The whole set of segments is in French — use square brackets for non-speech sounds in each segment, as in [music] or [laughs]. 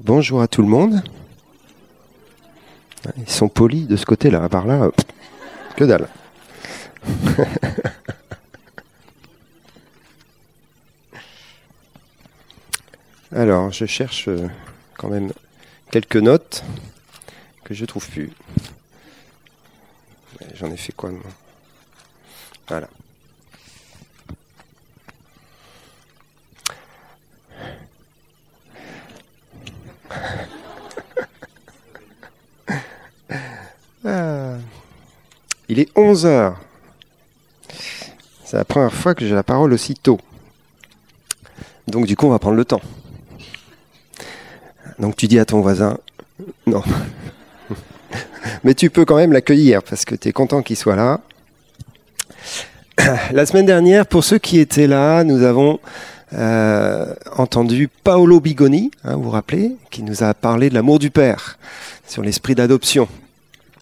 Bonjour à tout le monde. Ils sont polis de ce côté-là, par là, que dalle. [laughs] Alors, je cherche euh, quand même quelques notes que je trouve plus. J'en ai fait quoi moi? Voilà. Il est 11 heures. C'est la première fois que j'ai la parole aussi tôt. Donc du coup, on va prendre le temps. Donc tu dis à ton voisin, non. [laughs] Mais tu peux quand même l'accueillir parce que tu es content qu'il soit là. [coughs] La semaine dernière, pour ceux qui étaient là, nous avons euh, entendu Paolo Bigoni, hein, vous vous rappelez, qui nous a parlé de l'amour du Père, sur l'esprit d'adoption.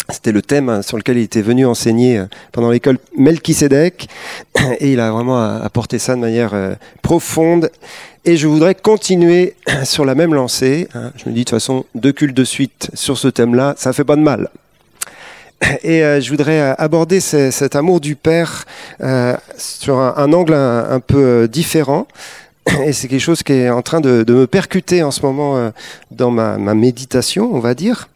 C'était le thème hein, sur lequel il était venu enseigner euh, pendant l'école Melchisedec, [clears throat] et il a vraiment apporté ça de manière euh, profonde. Et je voudrais continuer [clears throat] sur la même lancée. Hein. Je me dis de toute façon, deux cultes de suite sur ce thème-là, ça fait pas de mal. [clears throat] Et je voudrais aborder cet amour du Père sur un, angle un, peu différent. Et c'est quelque chose qui est en train de, me percuter en ce moment dans ma, méditation, on va dire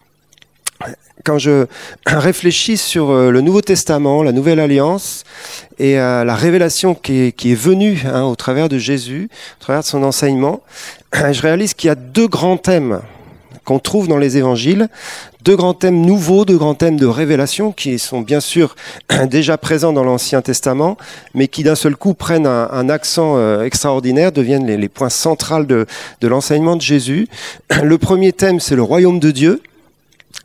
quand je [clears throat] réfléchis sur euh, le Nouveau Testament, la Nouvelle Alliance, et euh, la révélation qui est, venue hein, au travers de Jésus, au travers de son enseignement, [clears throat] je réalise qu'il y a deux grands thèmes qu'on trouve dans les évangiles, deux grands thèmes nouveaux, deux grands thèmes de révélation qui sont bien sûr [clears throat] déjà présents dans l'Ancien Testament, mais qui d'un seul coup prennent un, accent euh, extraordinaire, deviennent les, points centraux de, de l'enseignement de Jésus. Le premier thème, c'est le royaume de Dieu.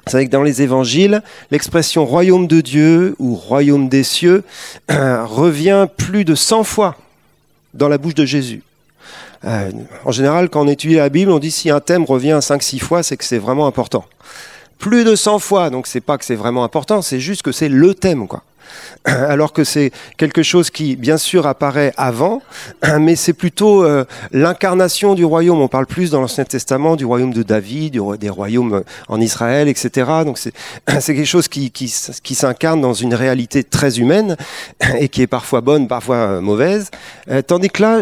Vous savez que dans les évangiles, l'expression royaume de Dieu ou royaume des cieux [clears throat] revient plus de 100 fois dans la bouche de Jésus. Euh, en général, quand on étudie la Bible, on dit si un thème revient 5-6 fois, c'est que c'est vraiment important. Plus de 100 fois, donc c'est pas que c'est vraiment important, c'est juste que c'est le thème, quoi. [clears throat] alors que c'est quelque chose qui, bien sûr, apparaît avant, [clears throat] mais c'est plutôt euh, l'incarnation du royaume. On parle plus dans l'Ancien Testament du royaume de David, des royaumes euh, en Israël, etc. Donc [clears throat] c'est quelque chose qui, s'incarne dans une réalité très humaine et qui est parfois bonne, parfois euh, mauvaise. tandis que là,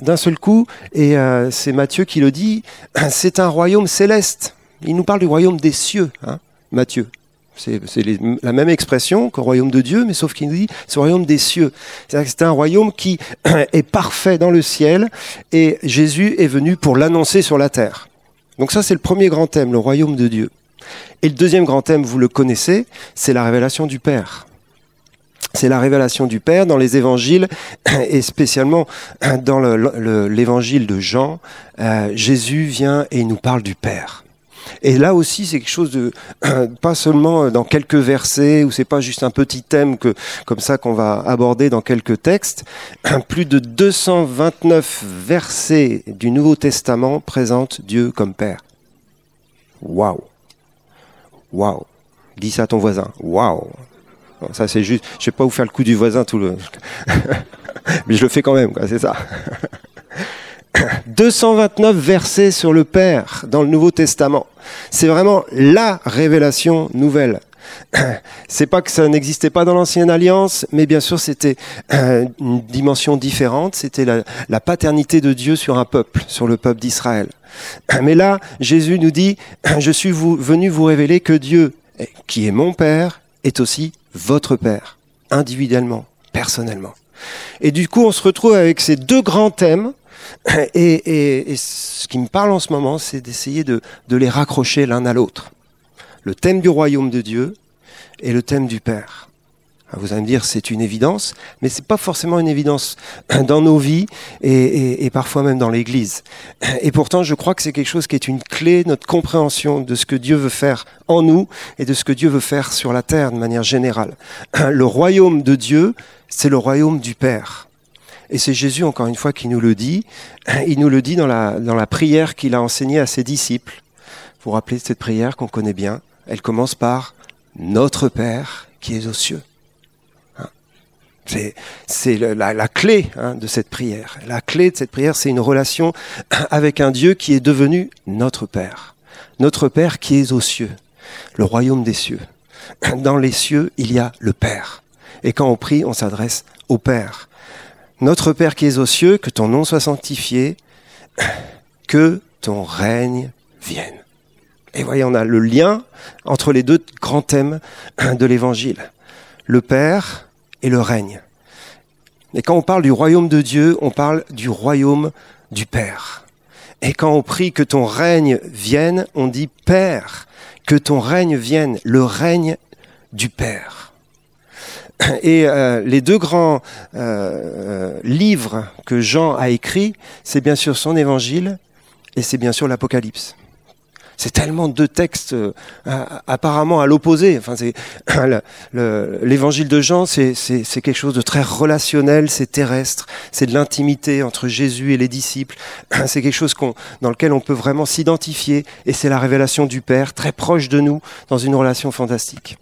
d'un seul coup, et c'est Matthieu qui le dit, c'est un royaume céleste. Il nous parle du royaume des cieux, hein, Matthieu. C'est la même expression qu'au royaume de Dieu, mais sauf qu'il nous dit c'est le royaume des cieux. C'est un royaume qui [clears throat] est parfait dans le ciel et Jésus est venu pour l'annoncer sur la terre. Donc ça c'est le premier grand thème, le royaume de Dieu. Et le deuxième grand thème, vous le connaissez, c'est la révélation du Père. C'est la révélation du Père dans les évangiles [clears throat] et spécialement [clears throat] dans l'évangile de Jean. Euh, Jésus vient et il nous parle du Père. Et là aussi, c'est quelque chose de [clears throat] pas seulement dans quelques versets ou c'est pas juste un petit thème que comme ça qu'on va aborder dans quelques textes. [clears throat] Plus de 229 versets du Nouveau Testament présentent Dieu comme Père. Waouh, waouh. Dis ça à ton voisin. Waouh. Ça c'est juste. Je sais pas où faire le coup du voisin tout le. [laughs] Mais je le fais quand même, c'est ça. [laughs] [coughs] 229 versets sur le Père dans le Nouveau Testament. C'est vraiment la révélation nouvelle. [coughs] C'est pas que ça n'existait pas dans l'ancienne alliance, mais bien sûr c'était euh, une dimension différente. C'était la, paternité de Dieu sur un peuple, sur le peuple d'Israël. [coughs] Mais là, Jésus nous dit Je suis venu vous révéler que Dieu, qui est mon Père, est aussi votre Père, individuellement, personnellement. Et du coup, on se retrouve avec ces deux grands thèmes [coughs] Et, ce qui me parle en ce moment, c'est d'essayer de, les raccrocher l'un à l'autre. Le thème du royaume de Dieu et le thème du Père. Ah, vous allez me dire, c'est une évidence, mais c'est pas forcément une évidence [coughs] dans nos vies et, parfois même dans l'Église. [coughs] Et pourtant, je crois que c'est quelque chose qui est une clé, notre compréhension de ce que Dieu veut faire en nous et de ce que Dieu veut faire sur la terre de manière générale. Le royaume de Dieu, c'est le royaume du Père. Et c'est Jésus, encore une fois, qui nous le dit. Il nous le dit dans la, dans la prière qu'il a enseignée à ses disciples. Vous vous rappelez de cette prière qu'on connaît bien? Elle commence par Notre Père qui est aux cieux. Hein C'est la, clé hein, de cette prière. La clé de cette prière, c'est une relation avec un Dieu qui est devenu notre Père. Notre Père qui est aux cieux, le royaume des cieux. Dans les cieux, il y a le Père. Et quand on prie, on s'adresse au Père. Notre Père qui est aux cieux, que ton nom soit sanctifié, que ton règne vienne. Et voyez, on a le lien entre les deux grands thèmes de l'Évangile. Le Père et le règne. Et quand on parle du royaume de Dieu, on parle du royaume du Père. Et quand on prie que ton règne vienne, on dit Père, que ton règne vienne, le règne du Père. [clears throat] Et euh, les deux grands euh, livres que Jean a écrits, c'est bien sûr son évangile et c'est bien sûr l'Apocalypse. C'est tellement deux textes euh, apparemment à l'opposé. Enfin, [clears throat] l'évangile de Jean, c'est quelque chose de très relationnel, c'est terrestre, c'est de l'intimité entre Jésus et les disciples. [clears throat] C'est quelque chose dans lequel on peut vraiment s'identifier, et c'est la révélation du Père, très proche de nous, dans une relation fantastique.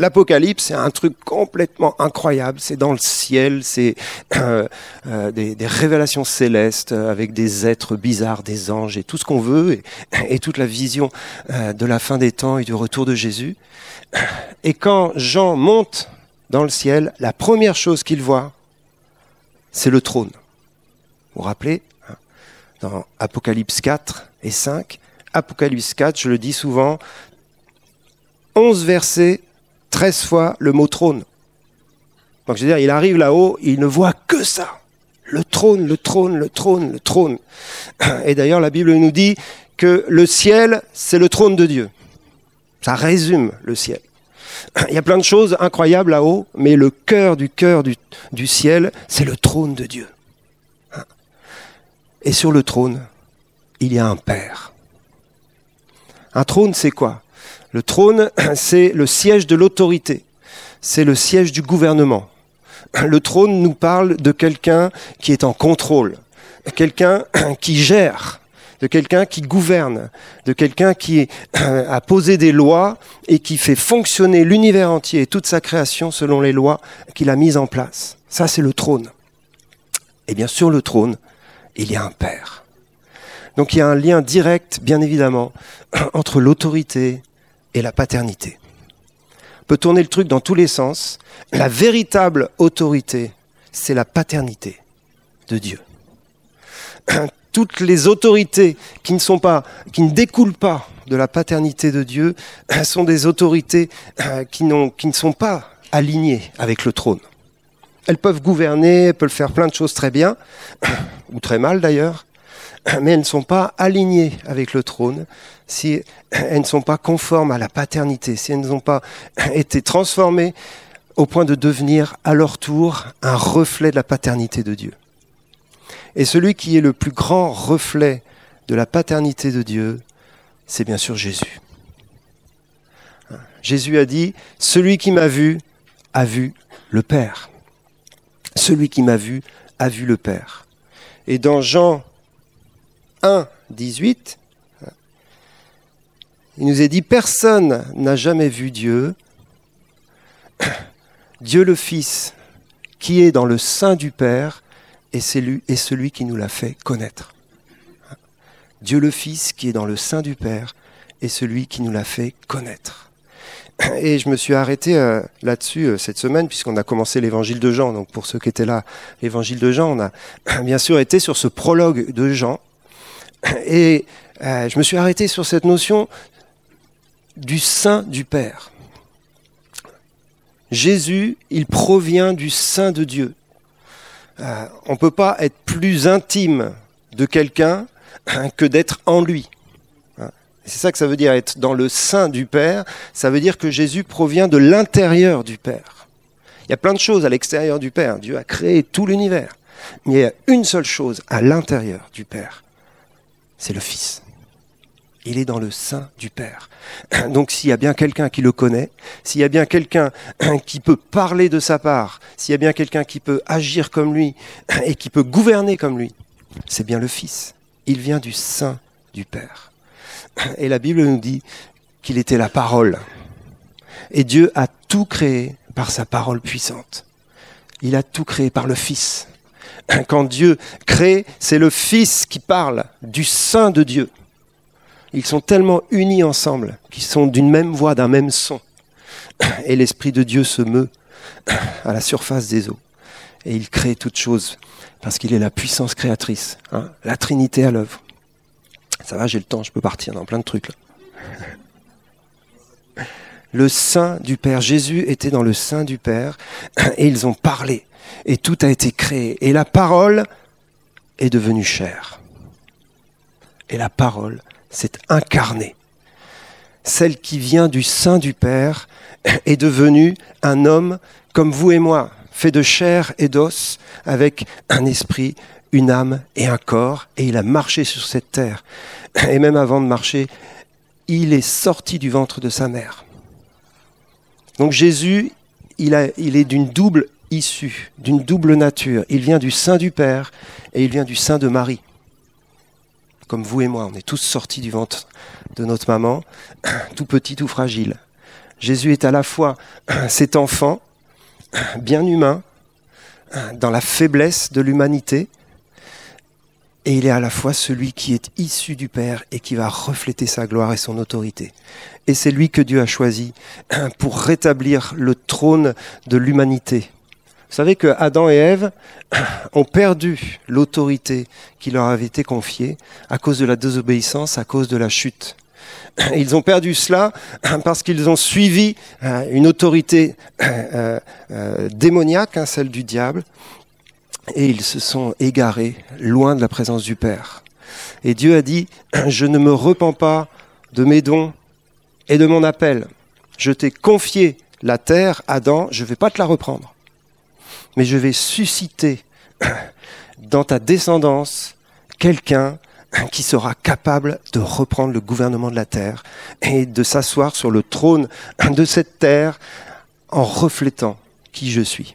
L'Apocalypse, c'est un truc complètement incroyable. C'est dans le ciel, c'est [coughs] euh, euh, des, révélations célestes avec des êtres bizarres, des anges et tout ce qu'on veut, [coughs] et, toute la vision euh, de la fin des temps et du retour de Jésus. [coughs] Et quand Jean monte dans le ciel, la première chose qu'il voit, c'est le trône. Vous vous rappelez hein, Dans Apocalypse 4 et 5, Apocalypse 4, je le dis souvent, 11 versets 13 fois le mot trône. Donc je veux dire, il arrive là-haut, il ne voit que ça. Le trône, le trône, le trône, le trône. [clears throat] Et d'ailleurs, la Bible nous dit que le ciel, c'est le trône de Dieu. Ça résume le ciel. [clears throat] Il y a plein de choses incroyables là-haut, mais le cœur du cœur du, du ciel, c'est le trône de Dieu. Et sur le trône, il y a un Père. Un trône, c'est quoi? Le trône, [clears throat] c'est le siège de l'autorité, c'est le siège du gouvernement. Le trône nous parle de quelqu'un qui est en contrôle, quelqu'un [clears throat] qui gère, de quelqu'un qui gouverne, de quelqu'un qui [clears throat] a posé des lois et qui fait fonctionner l'univers entier et toute sa création selon les lois qu'il a mises en place. Ça, c'est le trône. Et bien sur le trône, il y a un Père. Donc il y a un lien direct, bien évidemment, entre l'autorité, et la paternité. On peut tourner le truc dans tous les sens. La véritable autorité, c'est la paternité de Dieu. [clears throat] Toutes les autorités qui ne sont pas, qui ne découlent pas de la paternité de Dieu, [clears throat] sont des autorités euh, qui, qui ne sont pas alignées avec le trône. Elles peuvent gouverner, elles peuvent faire plein de choses très bien, [clears throat] ou très mal d'ailleurs, [clears throat] mais elles ne sont pas alignées avec le trône si [clears throat] elles ne sont pas conformes à la paternité, si elles n'ont pas [clears throat] été transformées au point de devenir à leur tour un reflet de la paternité de Dieu. Et celui qui est le plus grand reflet de la paternité de Dieu, c'est bien sûr Jésus. Jésus a dit, celui qui m'a vu a vu le Père. Celui qui m'a vu a vu le Père. Et dans Jean 1, 18, il nous est dit, personne n'a jamais vu Dieu. [coughs] Dieu le Fils, qui est dans le sein du Père, est celui qui nous l'a fait connaître. Dieu le Fils, qui est dans le sein du Père, est celui qui nous l'a fait connaître. [coughs] Et je me suis arrêté euh, là-dessus euh, cette semaine, puisqu'on a commencé l'évangile de Jean. Donc pour ceux qui étaient là, l'évangile de Jean, on a [coughs] bien sûr été sur ce prologue de Jean. Et euh, je me suis arrêté sur cette notion du sein du Père. Jésus, il provient du sein de Dieu. Euh, on ne peut pas être plus intime de quelqu'un que d'être en lui. Hein. C'est ça que ça veut dire être dans le sein du Père. Ça veut dire que Jésus provient de l'intérieur du Père. Il y a plein de choses à l'extérieur du Père. Dieu a créé tout l'univers. Mais il y a une seule chose à l'intérieur du Père. C'est le Fils il est dans le sein du Père. [clears throat] Donc s'il y a bien quelqu'un qui le connaît, s'il y a bien quelqu'un [clears throat] qui peut parler de sa part, s'il y a bien quelqu'un qui peut agir comme lui [clears throat] et qui peut gouverner comme lui, c'est bien le Fils. Il vient du sein du Père. Et la Bible nous dit qu'il était la parole. Et Dieu a tout créé par sa parole puissante. Il a tout créé par le Fils. [clears throat] Quand Dieu crée, c'est le Fils qui parle du sein de Dieu. Ils sont tellement unis ensemble qu'ils sont d'une même voix, d'un même son. [clears throat] Et l'Esprit de Dieu se meut [clears throat] à la surface des eaux. Et il crée toutes choses parce qu'il est la puissance créatrice, hein, la Trinité à l'œuvre. Ça va, j'ai le temps, je peux partir dans plein de trucs. Le sein du Père, Jésus était dans le sein du Père et ils ont parlé et tout a été créé et la parole est devenue chair. Et la parole s'est incarnée. Celle qui vient du sein du Père est devenue un homme comme vous et moi, fait de chair et d'os, avec un esprit, une âme et un corps, et il a marché sur cette terre. Et même avant de marcher, il est sorti du ventre de sa mère. Donc Jésus, il, il est d'une double issue, d'une double nature. Il vient du sein du Père et il vient du sein de Marie. Comme vous et moi, on est tous sortis du ventre de notre maman, [clears throat] tout petit, tout fragile. Jésus est à la fois [clears throat] cet enfant [clears throat] bien humain, dans la faiblesse de l'humanité, et il est à la fois celui qui est issu du Père et qui va refléter sa gloire et son autorité. Et c'est lui que Dieu a choisi pour rétablir le trône de l'humanité. Vous savez que Adam et Ève [clears throat] ont perdu l'autorité qui leur avait été confiée à cause de la désobéissance, à cause de la chute. [clears throat] Ils ont perdu cela [clears throat] parce qu'ils ont suivi euh, une autorité euh, euh, démoniaque, hein, celle du diable, et ils se sont égarés loin de la présence du Père. Et Dieu a dit, je ne me repens pas de mes dons et de mon appel. Je t'ai confié la terre, Adam, je ne vais pas te la reprendre, mais je vais susciter [clears throat] dans ta descendance quelqu'un qui sera capable de reprendre le gouvernement de la terre et de s'asseoir sur le trône de cette terre en reflétant qui je suis.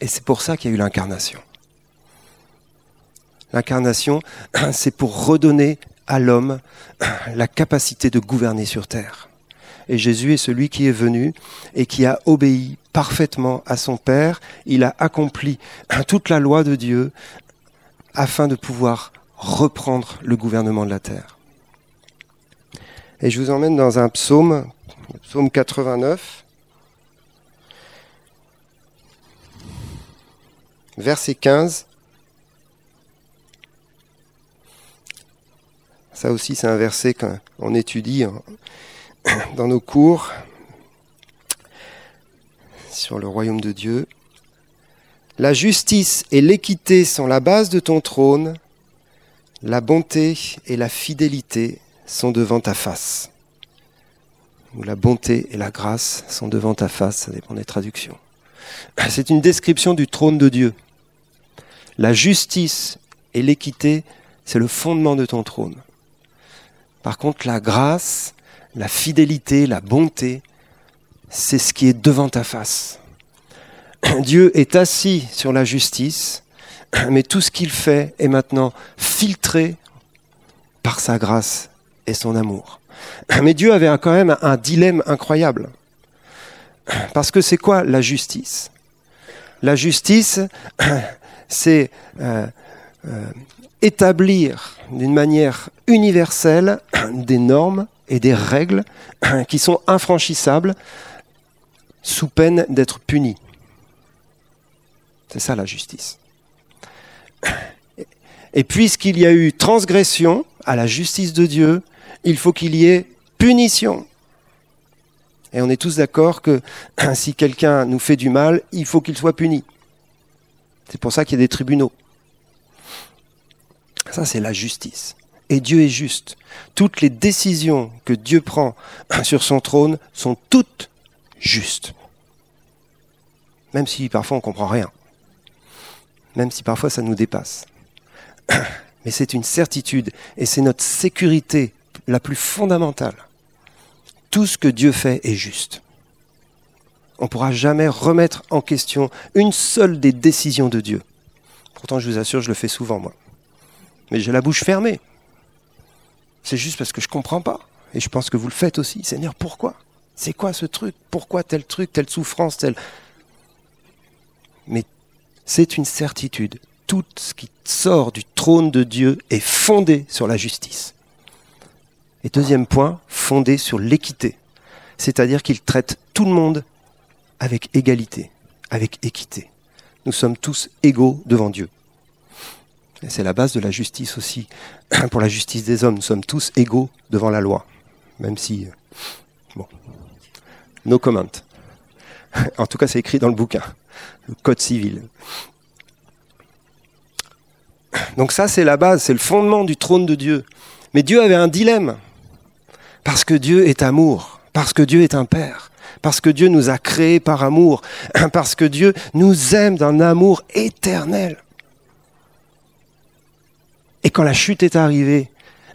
Et c'est pour ça qu'il y a eu l'incarnation. L'incarnation, [clears throat] c'est pour redonner à l'homme [clears throat] la capacité de gouverner sur terre. Et Jésus est celui qui est venu et qui a obéi parfaitement à son Père. Il a accompli [clears throat] toute la loi de Dieu afin de pouvoir reprendre le gouvernement de la terre. Et je vous emmène dans un psaume, psaume 89, verset 15. Ça aussi, c'est un verset qu'on étudie [coughs] dans nos cours sur le royaume de Dieu. La justice et l'équité sont la base de ton trône. La bonté et la fidélité sont devant ta face. Ou la bonté et la grâce sont devant ta face, ça dépend des traductions. [coughs] C'est une description du trône de Dieu. La justice et l'équité, c'est le fondement de ton trône. Par contre, la grâce, la fidélité, la bonté, c'est ce qui est devant ta face. [clears throat] Dieu est assis sur la justice, [clears throat] mais tout ce qu'il fait est maintenant filtré par sa grâce et son amour. [clears throat] Mais Dieu avait quand même un dilemme incroyable. Parce que c'est quoi la justice? La justice, c'est euh, euh, établir d'une manière universelle [clears throat] des normes et des règles [clears throat] qui sont infranchissables sous peine d'être punis. C'est ça la justice. Et puisqu'il y a eu transgression à la justice de Dieu, il faut qu'il y ait punition. Et on est tous d'accord que [clears throat] si quelqu'un nous fait du mal, il faut qu'il soit puni. C'est pour ça qu'il y a des tribunaux. Ça, c'est la justice. Et Dieu est juste. Toutes les décisions que Dieu prend [clears throat] sur son trône sont toutes justes. Même si parfois on ne comprend rien même si parfois ça nous dépasse. [clears throat] Mais c'est une certitude et c'est notre sécurité la plus fondamentale. Tout ce que Dieu fait est juste. On ne pourra jamais remettre en question une seule des décisions de Dieu. Pourtant, je vous assure, je le fais souvent, moi. Mais j'ai la bouche fermée. C'est juste parce que je ne comprends pas. Et je pense que vous le faites aussi. Seigneur, pourquoi? C'est quoi ce truc? Pourquoi tel truc, telle souffrance, telle... mais c'est une certitude. Tout ce qui sort du trône de Dieu est fondé sur la justice. Et deuxième point, fondé sur l'équité. C'est-à-dire qu'il traite tout le monde avec égalité, avec équité. Nous sommes tous égaux devant Dieu. C'est la base de la justice aussi. [clears throat] Pour la justice des hommes, nous sommes tous égaux devant la loi. Même si... Bon. No comment. [laughs] En tout cas, c'est écrit dans le bouquin, le Code civil. Donc ça, c'est la base, c'est le fondement du trône de Dieu. Mais Dieu avait un dilemme. Parce que Dieu est amour, parce que Dieu est un Père, parce que Dieu nous a créés par amour, [clears throat] parce que Dieu nous aime d'un amour éternel. Et quand la chute est arrivée,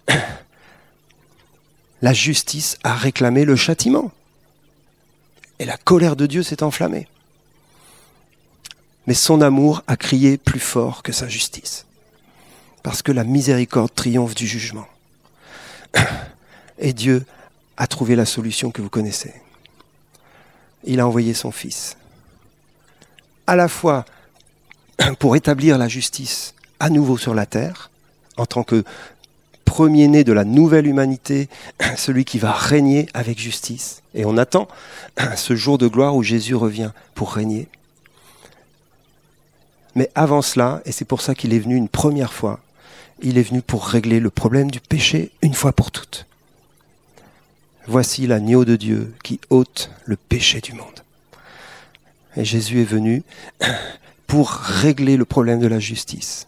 [coughs] la justice a réclamé le châtiment. Et la colère de Dieu s'est enflammée. Mais son amour a crié plus fort que sa justice. Parce que la miséricorde triomphe du jugement. [coughs] Et Dieu a trouvé la solution que vous connaissez. Il a envoyé son Fils. À la fois [coughs] pour établir la justice à nouveau sur la terre, en tant que premier-né de la nouvelle humanité, [clears throat] celui qui va régner avec justice. Et on attend [clears throat] ce jour de gloire où Jésus revient pour régner. Mais avant cela, et c'est pour ça qu'il est venu une première fois, il est venu pour régler le problème du péché une fois pour toutes. Voici l'agneau de Dieu qui ôte le péché du monde. Et Jésus est venu [clears throat] pour régler le problème de la justice.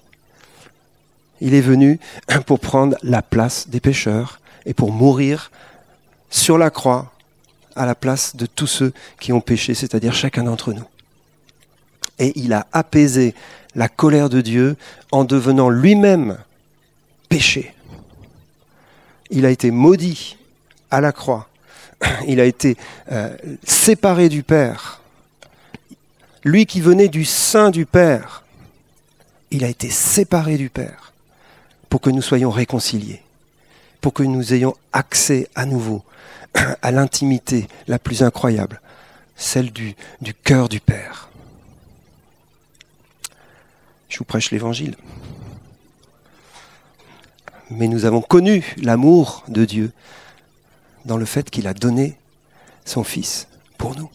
Il est venu [clears throat] pour prendre la place des pécheurs et pour mourir sur la croix à la place de tous ceux qui ont péché, c'est-à-dire chacun d'entre nous. Et il a apaisé la colère de Dieu en devenant lui-même péché. Il a été maudit à la croix. [clears throat] Il a été euh, séparé du Père. Lui qui venait du sein du Père, il a été séparé du Père pour que nous soyons réconciliés, pour que nous ayons accès à nouveau [clears throat] à l'intimité la plus incroyable, celle du, cœur du Père. Je vous prêche l'Évangile. Mais nous avons connu l'amour de Dieu dans le fait qu'il a donné son Fils pour nous.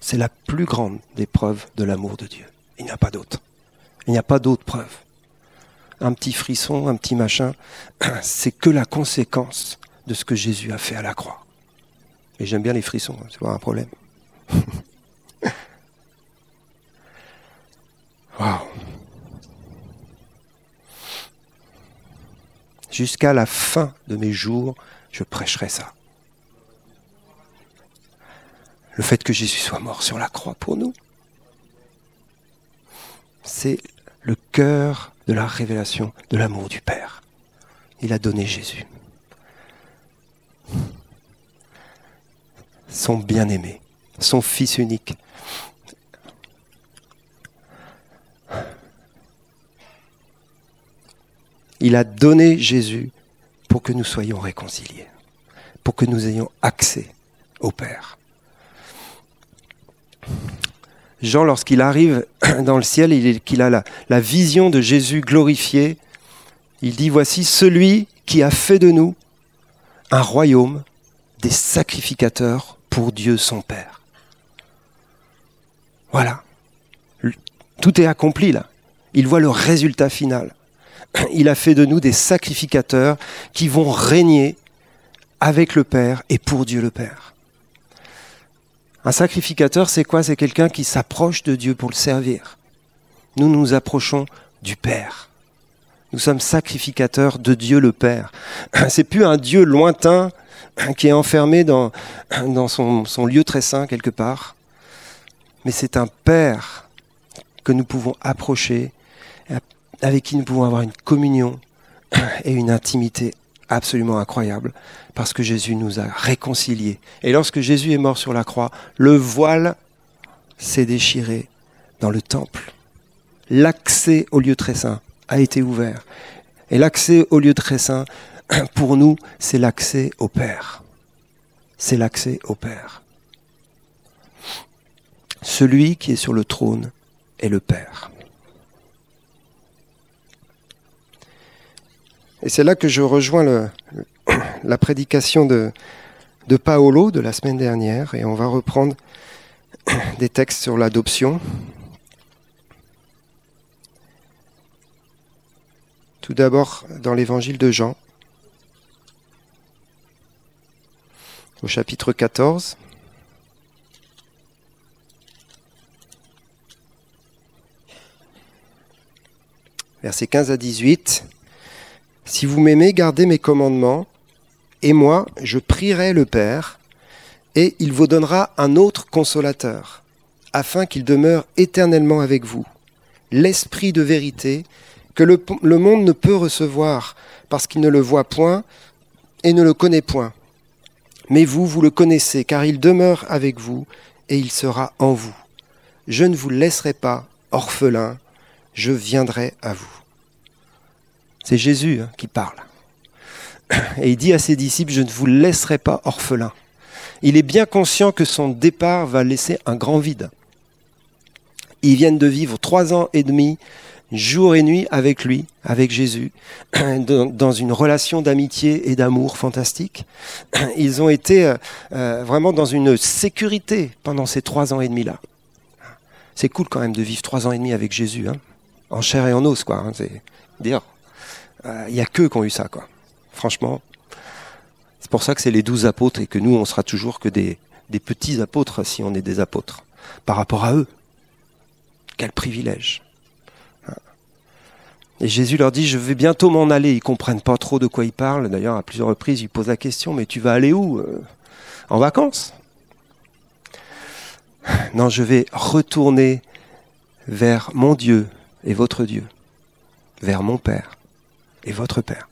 C'est la plus grande des preuves de l'amour de Dieu. Il n'y a pas d'autre. Il n'y a pas d'autre preuve un petit frisson, un petit machin, [clears throat] c'est que la conséquence de ce que Jésus a fait à la croix. Et j'aime bien les frissons, hein, c'est pas un problème. [laughs] Jusqu'à la fin de mes jours, je prêcherai ça. Le fait que Jésus soit mort sur la croix pour nous, c'est le cœur de la révélation de l'amour du Père. Il a donné Jésus. Son bien-aimé, son Fils unique. Il a donné Jésus pour que nous soyons réconciliés, pour que nous ayons accès au Père. Jean, lorsqu'il arrive [clears throat] dans le ciel, et qu'il a la, vision de Jésus glorifié, il dit, voici celui qui a fait de nous un royaume des sacrificateurs pour Dieu son Père. Voilà. Tout est accompli là. Il voit le résultat final. [clears throat] Il a fait de nous des sacrificateurs qui vont régner avec le Père et pour Dieu le Père. Un sacrificateur, c'est quoi? C'est quelqu'un qui s'approche de Dieu pour le servir. Nous nous approchons du Père. Nous sommes sacrificateurs de Dieu le Père. [clears throat] C'est plus un Dieu lointain [clears throat] qui est enfermé [clears throat] dans, son, son lieu très saint quelque part, mais c'est un Père que nous pouvons approcher, avec qui nous pouvons avoir une communion et une intimité absolument incroyable, parce que Jésus nous a réconciliés. Et lorsque Jésus est mort sur la croix, le voile s'est déchiré dans le temple. L'accès au lieu très saint a été ouvert. Et l'accès au lieu très saint, [clears throat] pour nous, c'est l'accès au Père. C'est l'accès au Père. Celui qui est sur le trône et le Père. Et c'est là que je rejoins [clears throat] la prédication de, de Paolo de la semaine dernière, et on va reprendre [clears throat] des textes sur l'adoption. Tout d'abord dans l'évangile de Jean, au chapitre 14. Versets 15 à 18. Si vous m'aimez, gardez mes commandements, et moi, je prierai le Père, et il vous donnera un autre consolateur, afin qu'il demeure éternellement avec vous, l'Esprit de vérité, que le, monde ne peut recevoir, parce qu'il ne le voit point et ne le connaît point. Mais vous, vous le connaissez, car il demeure avec vous, et il sera en vous. Je ne vous laisserai pas orphelin, je viendrai à vous. C'est Jésus hein, qui parle. [clears throat] Et il dit à ses disciples, je ne vous laisserai pas orphelin. Il est bien conscient que son départ va laisser un grand vide. Ils viennent de vivre trois ans et demi, jour et nuit avec lui, avec Jésus, [clears throat] dans une relation d'amitié et d'amour fantastique. [clears throat] Ils ont été euh, vraiment dans une sécurité pendant ces trois ans et demi-là. C'est cool quand même de vivre trois ans et demi avec Jésus, hein, en chair et en os, quoi. Hein, c'est dire il euh, n'y a que qui ont eu ça, quoi. Franchement, c'est pour ça que c'est les douze apôtres et que nous, on sera toujours que des, petits apôtres si on est des apôtres. Par rapport à eux, quel privilège. Et Jésus leur dit, je vais bientôt m'en aller. Ils comprennent pas trop de quoi il parle. D'ailleurs, à plusieurs reprises, il pose la question, mais tu vas aller où euh, En vacances? Non, je vais retourner vers mon Dieu et votre Dieu, vers mon Père et votre Père.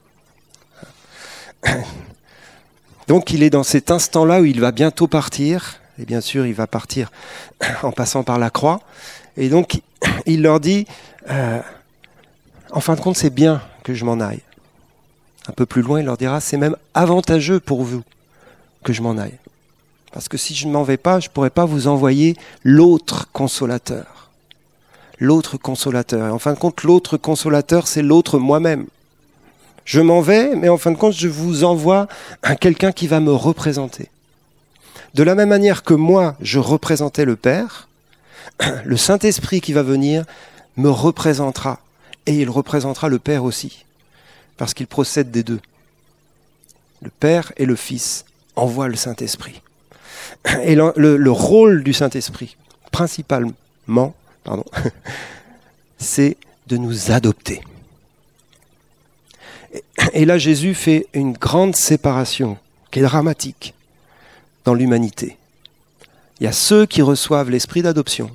Donc il est dans cet instant-là où il va bientôt partir, et bien sûr il va partir en passant par la croix, et donc il leur dit, euh, en fin de compte c'est bien que je m'en aille. Un peu plus loin il leur dira, c'est même avantageux pour vous que je m'en aille. Parce que si je ne m'en vais pas, je ne pourrais pas vous envoyer l'autre consolateur. L'autre consolateur. Et en fin de compte, l'autre consolateur, c'est l'autre moi-même. Je m'en vais, mais en fin de compte, je vous envoie à quelqu'un qui va me représenter. De la même manière que moi, je représentais le Père, [clears throat] le Saint-Esprit qui va venir me représentera. Et il représentera le Père aussi, parce qu'il procède des deux. Le Père et le Fils envoient le Saint-Esprit. [clears throat] Et le, le, rôle du Saint-Esprit, principalement, pardon, [laughs] c'est de nous adopter. Et là, Jésus fait une grande séparation qui est dramatique dans l'humanité. Il y a ceux qui reçoivent l'esprit d'adoption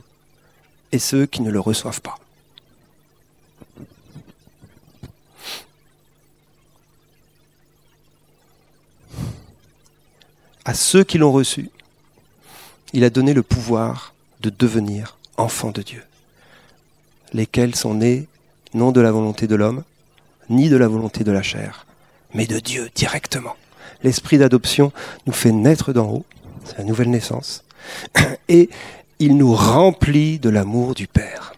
et ceux qui ne le reçoivent pas. À ceux qui l'ont reçu, il a donné le pouvoir de devenir enfants de Dieu, lesquels sont nés non de la volonté de l'homme, ni de la volonté de la chair, mais de Dieu directement. L'esprit d'adoption nous fait naître d'en haut, c'est la nouvelle naissance, [clears throat] et il nous remplit de l'amour du Père.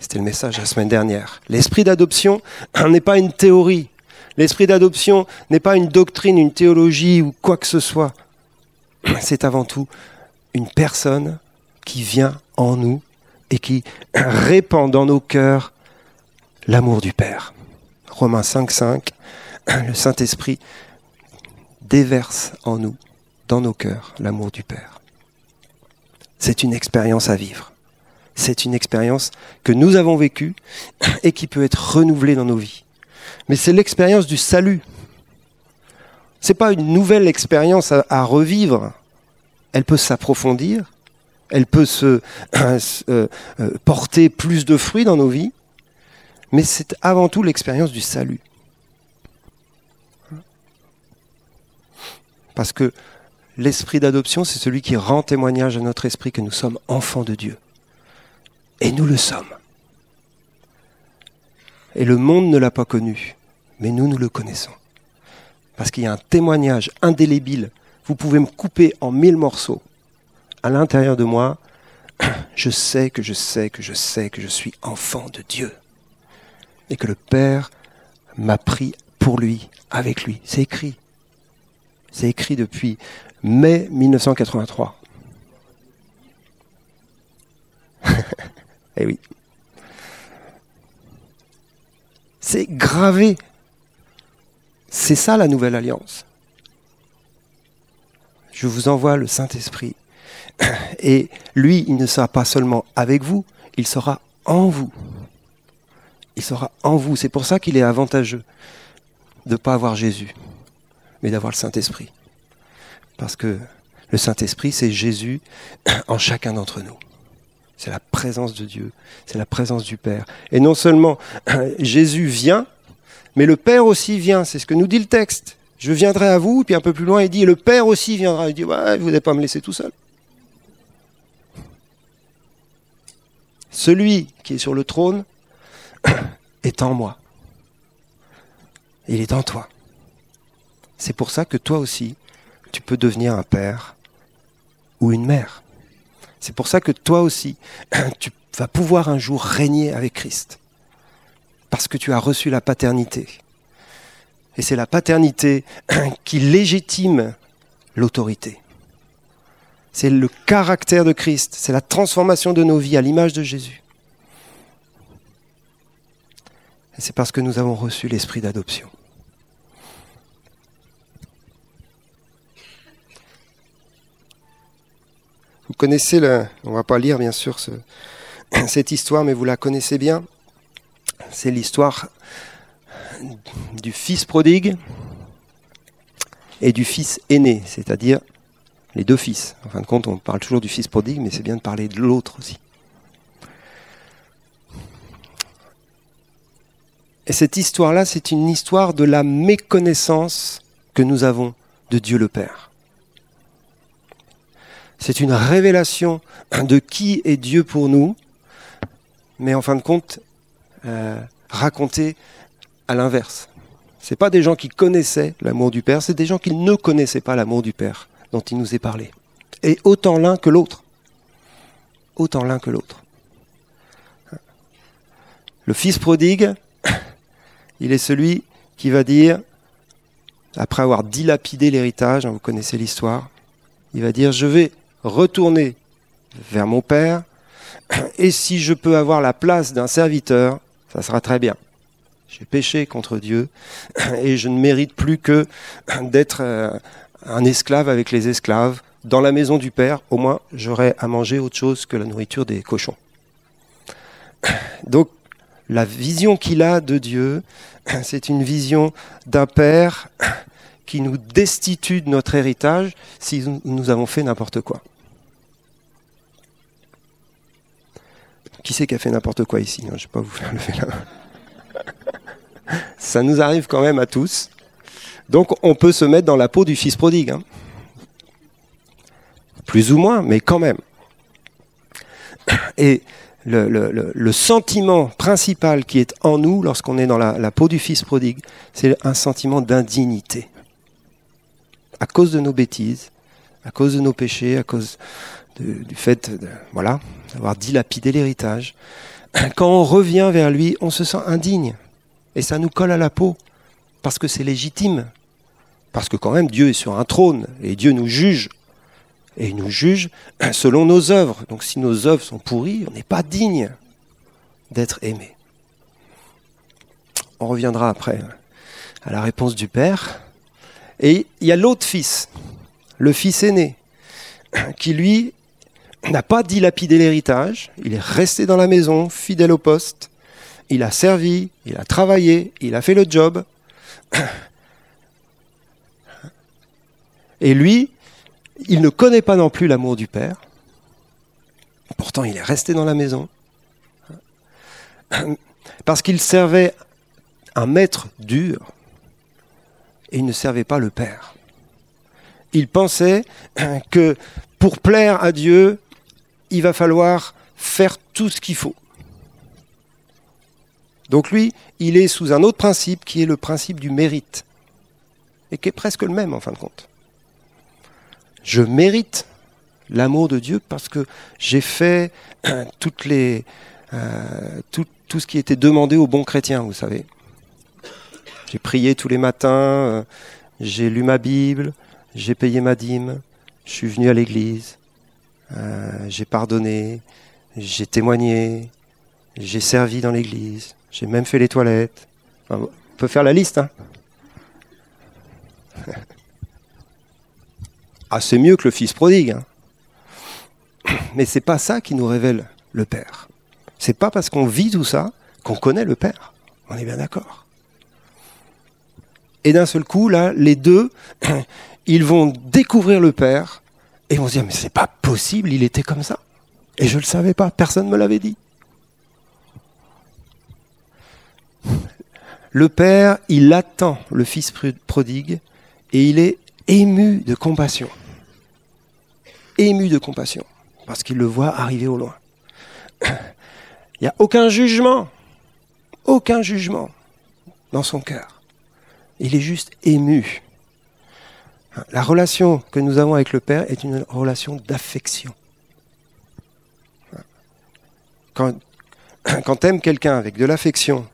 C'était le message la semaine dernière. L'esprit d'adoption [clears throat] n'est pas une théorie. L'esprit d'adoption n'est pas une doctrine, une théologie ou quoi que ce soit. [clears throat] C'est avant tout une personne qui vient en nous et qui répand dans nos cœurs l'amour du Père. Romains 5, 5, [clears throat] le Saint-Esprit déverse en nous, dans nos cœurs, l'amour du Père. C'est une expérience à vivre. C'est une expérience que nous avons vécue [clears throat] et qui peut être renouvelée dans nos vies. Mais c'est l'expérience du salut. C'est pas une nouvelle expérience à, à, revivre. Elle peut s'approfondir, elle peut se [clears throat] euh, euh, porter plus de fruits dans nos vies, mais c'est avant tout l'expérience du salut. Parce que l'esprit d'adoption, c'est celui qui rend témoignage à notre esprit que nous sommes enfants de Dieu. Et nous le sommes. Et le monde ne l'a pas connu, mais nous, nous le connaissons. Parce qu'il y a un témoignage indélébile. Vous pouvez me couper en mille morceaux. À l'intérieur de moi, [clears throat] je sais que je sais que je sais que je suis enfant de Dieu. Et que le Père m'a pris pour lui, avec lui. C'est écrit. C'est écrit depuis mai 1983. [laughs] eh oui. C'est gravé. C'est ça la nouvelle alliance. Je vous envoie le Saint-Esprit. Et lui, il ne sera pas seulement avec vous, il sera en vous. Il sera en vous. C'est pour ça qu'il est avantageux de ne pas avoir Jésus, mais d'avoir le Saint-Esprit. Parce que le Saint-Esprit, c'est Jésus en chacun d'entre nous. C'est la présence de Dieu, c'est la présence du Père. Et non seulement Jésus vient, mais le Père aussi vient, c'est ce que nous dit le texte. Je viendrai à vous, puis un peu plus loin, il dit, le Père aussi viendra. Il dit, ouais, vous n'allez pas me laisser tout seul. Celui qui est sur le trône [coughs] est en moi. Il est en toi. C'est pour ça que toi aussi, tu peux devenir un père ou une mère. C'est pour ça que toi aussi, [coughs] tu vas pouvoir un jour régner avec Christ. Parce que tu as reçu la paternité. Et c'est la paternité [coughs] qui légitime l'autorité. C'est le caractère de Christ, c'est la transformation de nos vies à l'image de Jésus. C'est parce que nous avons reçu l'esprit d'adoption. Vous connaissez, le, on va pas lire bien sûr [clears throat] cette histoire, mais vous la connaissez bien. C'est l'histoire du fils prodigue et du fils aîné, c'est-à-dire les deux fils. En fin de compte, on parle toujours du fils prodigue, mais c'est bien de parler de l'autre aussi. Et cette histoire-là, c'est une histoire de la méconnaissance que nous avons de Dieu le Père. C'est une révélation de qui est Dieu pour nous, mais en fin de compte, euh, racontée à l'inverse. Ce pas des gens qui connaissaient l'amour du Père, c'est des gens qui ne connaissaient pas l'amour du Père dont il nous est parlé. Et autant l'un que l'autre. Autant l'un que l'autre. Le fils prodigue, il est celui qui va dire, après avoir dilapidé l'héritage, hein, vous connaissez l'histoire, il va dire, je vais retourner vers mon père, [clears throat] et si je peux avoir la place d'un serviteur, ça sera très bien. J'ai péché contre Dieu [clears throat] et je ne mérite plus que [clears throat] d'être euh, un esclave avec les esclaves. Dans la maison du Père, au moins, j'aurais à manger autre chose que la nourriture des cochons. Donc, la vision qu'il a de Dieu, [clears throat] c'est une vision d'un Père [clears throat] qui nous destitue de notre héritage si nous avons fait n'importe quoi. Qui c'est qui a fait n'importe quoi ici Je ne vais pas vous faire [laughs] lever la main. Ça nous arrive quand même à tous. Donc on peut se mettre dans la peau du fils prodigue. Hein. Plus ou moins, mais quand même. [clears throat] Et le, sentiment principal qui est en nous lorsqu'on est dans la, peau du fils prodigue, c'est un sentiment d'indignité. À cause de nos bêtises, à cause de nos péchés, à cause du fait voilà, d'avoir dilapidé l'héritage. [clears throat] Quand on revient vers lui, on se sent indigne. Et ça nous colle à la peau, parce que c'est légitime. Parce que quand même, Dieu est sur un trône et Dieu nous juge. Et il nous juge selon nos œuvres. Donc si nos œuvres sont pourries, on n'est pas digne d'être aimé. On reviendra après à la réponse du Père. Et il y a l'autre fils, le fils aîné, qui lui n'a pas dilapidé l'héritage, il est resté dans la maison, fidèle au poste, il a servi, il a travaillé, il a fait le job, Et lui, il ne connaît pas non plus l'amour du Père. Pourtant, il est resté dans la maison. Parce qu'il servait un maître dur et il ne servait pas le Père. Il pensait que pour plaire à Dieu, il va falloir faire tout ce qu'il faut. Donc lui, il est sous un autre principe qui est le principe du mérite, et qui est presque le même en fin de compte je mérite l'amour de Dieu parce que j'ai fait les, euh, tout, ce qui était demandé aux bons chrétiens, vous savez. J'ai prié tous les matins, euh, j'ai lu ma Bible, j'ai payé ma dîme, je suis venu à l'église, euh, j'ai pardonné, j'ai témoigné, j'ai servi dans l'église, j'ai même fait les toilettes. on peut faire la liste, hein [laughs] Ah, c'est mieux que le fils prodigue. Hein. Mais c'est pas ça qui nous révèle le Père. C'est pas parce qu'on vit tout ça qu'on connaît le Père. On est bien d'accord. Et d'un seul coup, là, les deux, [clears throat] ils vont découvrir le Père et vont se dire, mais c'est pas possible, il était comme ça. Et je ne le savais pas, personne ne me l'avait dit. Le Père, il attend le Fils prodigue et il est ému de compassion. Ému de compassion, parce qu'il le voit arriver au loin. [coughs] Il n'y a aucun jugement, aucun jugement dans son cœur. Il est juste ému. La relation que nous avons avec le Père est une relation d'affection. Quand, [coughs] quand tu aimes quelqu'un avec de l'affection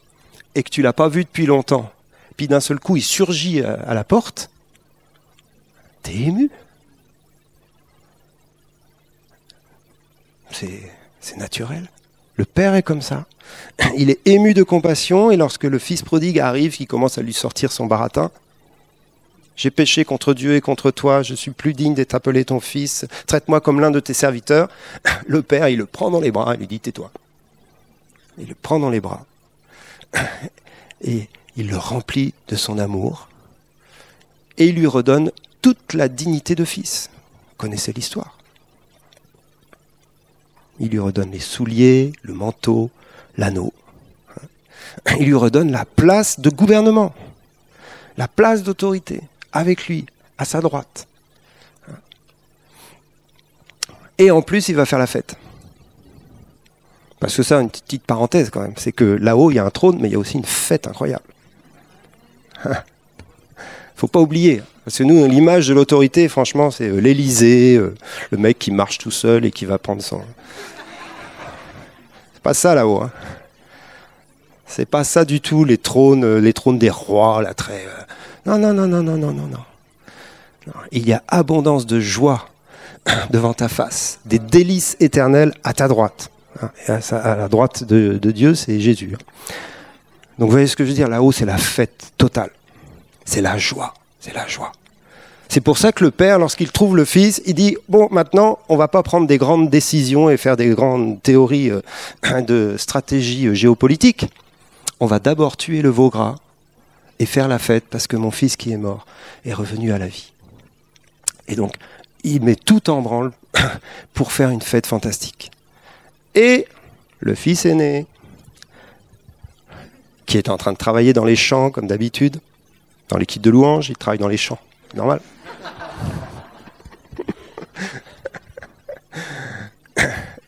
et que tu l'as pas vu depuis longtemps, puis d'un seul coup il surgit à la porte, t'es ému. C'est naturel. Le Père est comme ça. [clears throat] Il est ému de compassion et lorsque le Fils prodigue arrive, qui commence à lui sortir son baratin, j'ai péché contre Dieu et contre toi, je suis plus digne d'être appelé ton fils, traite-moi comme l'un de tes serviteurs. [clears throat] Le Père, il le prend dans les bras et lui dit tais-toi. Il le prend dans les bras [clears throat] et il le remplit de son amour et il lui redonne toute la dignité de fils. Vous connaissez l'histoire. Il lui redonne les souliers, le manteau, l'anneau. Il lui redonne la place de gouvernement, la place d'autorité, avec lui, à sa droite. Et en plus, il va faire la fête. Parce que ça, une petite parenthèse quand même, c'est que là-haut, il y a un trône, mais il y a aussi une fête incroyable. Faut pas oublier. Parce que nous, l'image de l'autorité, franchement, c'est euh, l'Élysée, euh, le mec qui marche tout seul et qui va prendre son. C'est pas ça là-haut. Hein. C'est pas ça du tout, les trônes, euh, les trônes des rois, la très. Non, non, non, non, non, non, non, non. Il y a abondance de joie [coughs] devant ta face, des délices éternelles à ta droite. Hein. À, la droite de, de Dieu, c'est Jésus. Hein. Donc vous voyez ce que je veux dire? Là-haut, c'est la fête totale. C'est la joie. C'est la joie. C'est pour ça que le père, lorsqu'il trouve le fils, il dit bon, maintenant, on va pas prendre des grandes décisions et faire des grandes théories euh, de stratégie euh, géopolitique. On va d'abord tuer le veau gras et faire la fête parce que mon fils qui est mort est revenu à la vie. Et donc, il met tout en branle [coughs] pour faire une fête fantastique. Et le fils aîné, qui est en train de travailler dans les champs comme d'habitude, dans l'équipe de louange, il travaille dans les champs. Normal.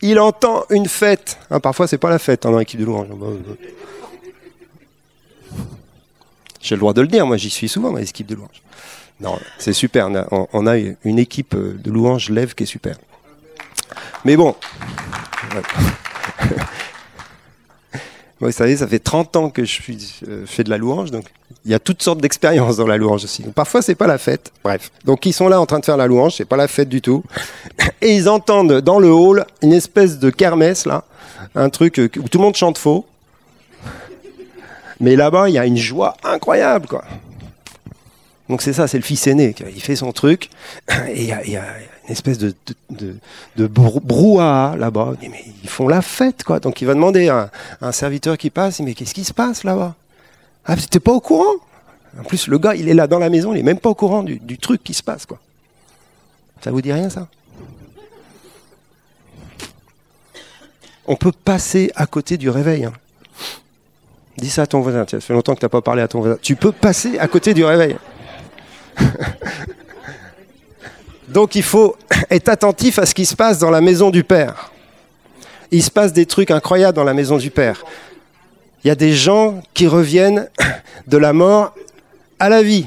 il entend une fête. Hein, parfois, c'est pas la fête hein, dans l'équipe de louange. J'ai le droit de le dire, moi j'y suis souvent dans l'équipe de louange. Non, c'est super. On a, une équipe de louange lève qui est super. Mais bon. Vous savez, ça fait 30 ans que je euh, fais de la louange, donc il y a toutes sortes d'expériences dans la louange aussi. Donc, parfois, c'est pas la fête. Bref. Donc, ils sont là en train de faire la louange, c'est pas la fête du tout. [laughs] Et ils entendent dans le hall une espèce de kermesse, là. Un truc euh, où tout le monde chante faux. Mais là-bas, il y a une joie incroyable, quoi. Donc, c'est ça, c'est le fils aîné. Il fait son truc. Une espèce de, de, brouhaha là-bas. Mais ils font la fête, quoi. Donc il va demander à, un serviteur qui passe, mais qu'est-ce qui se passe là-bas? Ah, t'es pas au courant? En plus, le gars, il est là dans la maison, il est même pas au courant du, truc qui se passe, quoi. Ça vous dit rien, ça? On peut passer à côté du réveil. Hein. Dis ça à ton voisin. ça fait longtemps que tu n'as pas parlé à ton voisin. Tu peux passer à côté du réveil. [laughs] Donc il faut [clears throat] être attentif à ce qui se passe dans la maison du Père. Il se passe des trucs incroyables dans la maison du Père. Il y a des gens qui reviennent [clears throat] de la mort à la vie.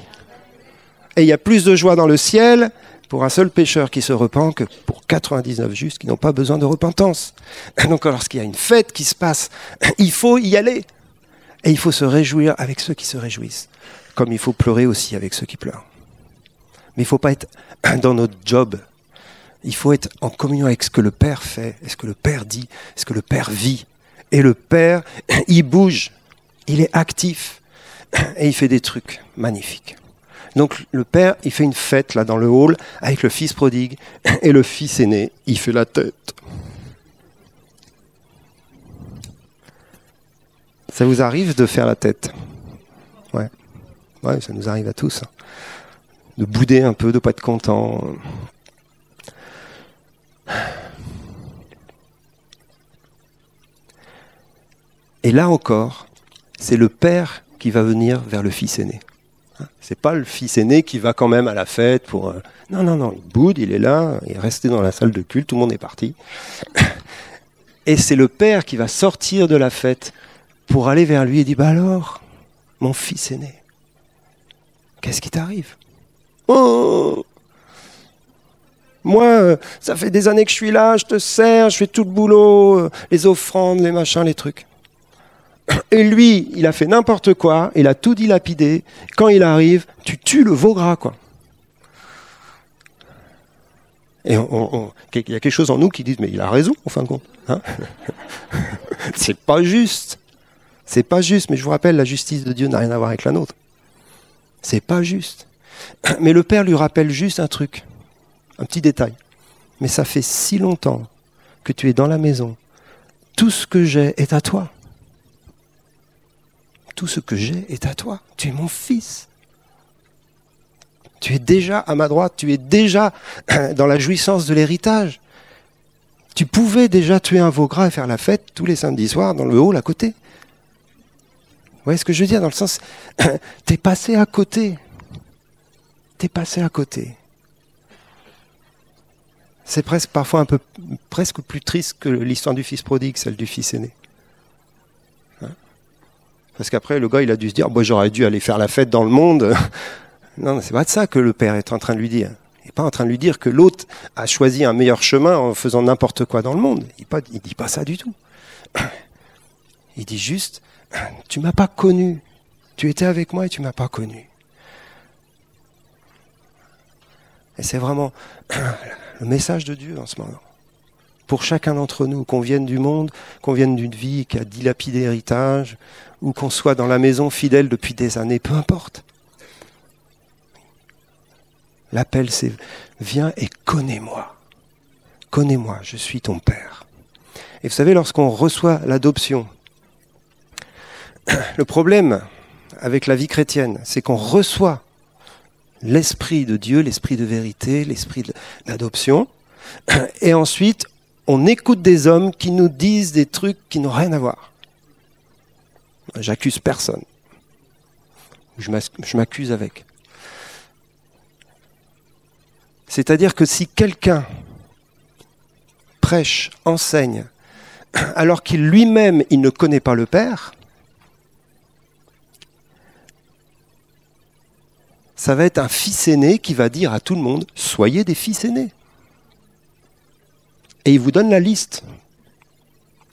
Et il y a plus de joie dans le ciel pour un seul pécheur qui se repent que pour 99 justes qui n'ont pas besoin de repentance. [clears throat] Donc lorsqu'il y a une fête qui se passe, il faut y aller. Et il faut se réjouir avec ceux qui se réjouissent, comme il faut pleurer aussi avec ceux qui pleurent. Mais il ne faut pas être [clears throat] dans notre job. Il faut être en communion avec ce que le Père fait, ce que le Père dit, ce que le Père vit. Et le Père, [clears throat] il bouge, il est actif [clears throat] et il fait des trucs magnifiques. Donc le père, il fait une fête là dans le hall avec le fils prodigue et le fils aîné, il fait la tête. Ça vous arrive de faire la tête? Ouais. Ouais, ça nous arrive à tous. Hein. De bouder un peu, de pas être content. Et là encore, c'est le père qui va venir vers le fils aîné. C'est pas le fils aîné qui va quand même à la fête pour. Euh, non, non, non, il boude, il est là, il est resté dans la salle de culte, tout le monde est parti. [coughs] Et c'est le père qui va sortir de la fête pour aller vers lui et dire Bah alors, mon fils aîné, qu'est-ce qui t'arrive? Oh Moi, euh, ça fait des années que je suis là, je te sers, je fais tout le boulot, euh, les offrandes, les machins, les trucs. [coughs] Et lui, il a fait n'importe quoi, il a tout dilapidé. Quand il arrive, tu tues le veau gras, quoi. Et il y a quelque chose en nous qui dit, mais il a raison, en fin de compte. Hein [laughs] c'est pas juste. C'est pas juste, mais je vous rappelle, la justice de Dieu n'a rien à voir avec la nôtre. C'est pas juste. [clears throat] Mais le Père lui rappelle juste un truc, un petit détail. Mais ça fait si longtemps que tu es dans la maison. Tout ce que j'ai est à toi tout ce que j'ai est à toi. Tu es mon fils. Tu es déjà à ma droite, tu es déjà [clears throat] dans la jouissance de l'héritage. Tu pouvais déjà tuer un veau gras et faire la fête tous les samedis soirs dans le hall à côté. Vous voyez ce que je veux dire? Dans le sens, [clears throat] t'es passé à côté. Passé à côté. C'est presque parfois un peu presque plus triste que l'histoire du fils prodigue, celle du fils aîné. Parce qu'après, le gars, il a dû se dire, bon, j'aurais dû aller faire la fête dans le monde. [laughs] non, c'est pas de ça que le père est en train de lui dire. Il n'est pas en train de lui dire que l'autre a choisi un meilleur chemin en faisant n'importe quoi dans le monde. Il ne dit pas ça du tout. [clears throat] Il dit juste, tu m'as pas connu. Tu étais avec moi et tu m'as pas connu. Et c'est vraiment [clears throat] le message de Dieu en ce moment. Pour chacun d'entre nous, qu'on vienne du monde, qu'on vienne d'une vie qui a dilapidé héritage, ou qu'on soit dans la maison fidèle depuis des années, peu importe. L'appel, c'est viens et connais-moi. Connais-moi, je suis ton Père. Et vous savez, lorsqu'on reçoit l'adoption, [clears throat] le problème avec la vie chrétienne, c'est qu'on reçoit l'Esprit de Dieu, l'Esprit de vérité, l'Esprit d'adoption, [clears throat] et ensuite on écoute des hommes qui nous disent des trucs qui n'ont rien à voir. J'accuse personne. Je m'accuse avec. C'est-à-dire que si quelqu'un prêche, enseigne, [clears throat] alors qu'il lui-même il ne connaît pas le Père, ça va être un fils aîné qui va dire à tout le monde soyez des fils aînés. Et il vous donne la liste